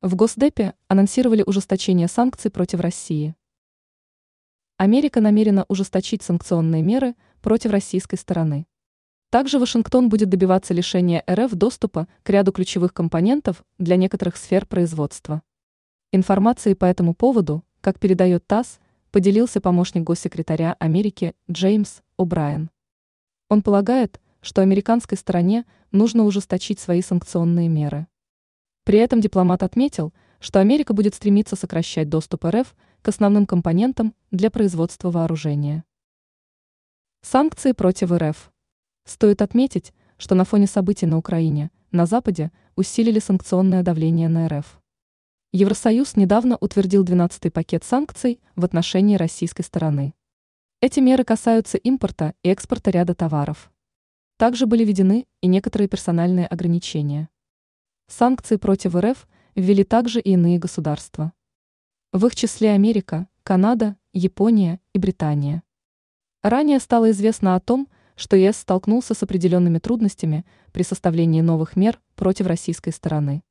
В Госдепе анонсировали ужесточение санкций против России. Америка намерена ужесточить санкционные меры против российской стороны. Также Вашингтон будет добиваться лишения РФ доступа к ряду ключевых компонентов для некоторых сфер производства. Информацией по этому поводу, как передает ТАСС, поделился помощник госсекретаря Америки Джеймс О'Брайен. Он полагает, что американской стороне нужно ужесточить свои санкционные меры. При этом дипломат отметил, что Америка будет стремиться сокращать доступ РФ к основным компонентам для производства вооружения. Санкции против РФ. Стоит отметить, что на фоне событий на Украине, на Западе усилили санкционное давление на РФ. Евросоюз недавно утвердил 12-й пакет санкций в отношении российской стороны. Эти меры касаются импорта и экспорта ряда товаров. Также были введены и некоторые персональные ограничения. Санкции против РФ ввели также и иные государства. В их числе Америка, Канада, Япония и Британия. Ранее стало известно о том, что ЕС столкнулся с определенными трудностями при составлении новых мер против российской стороны.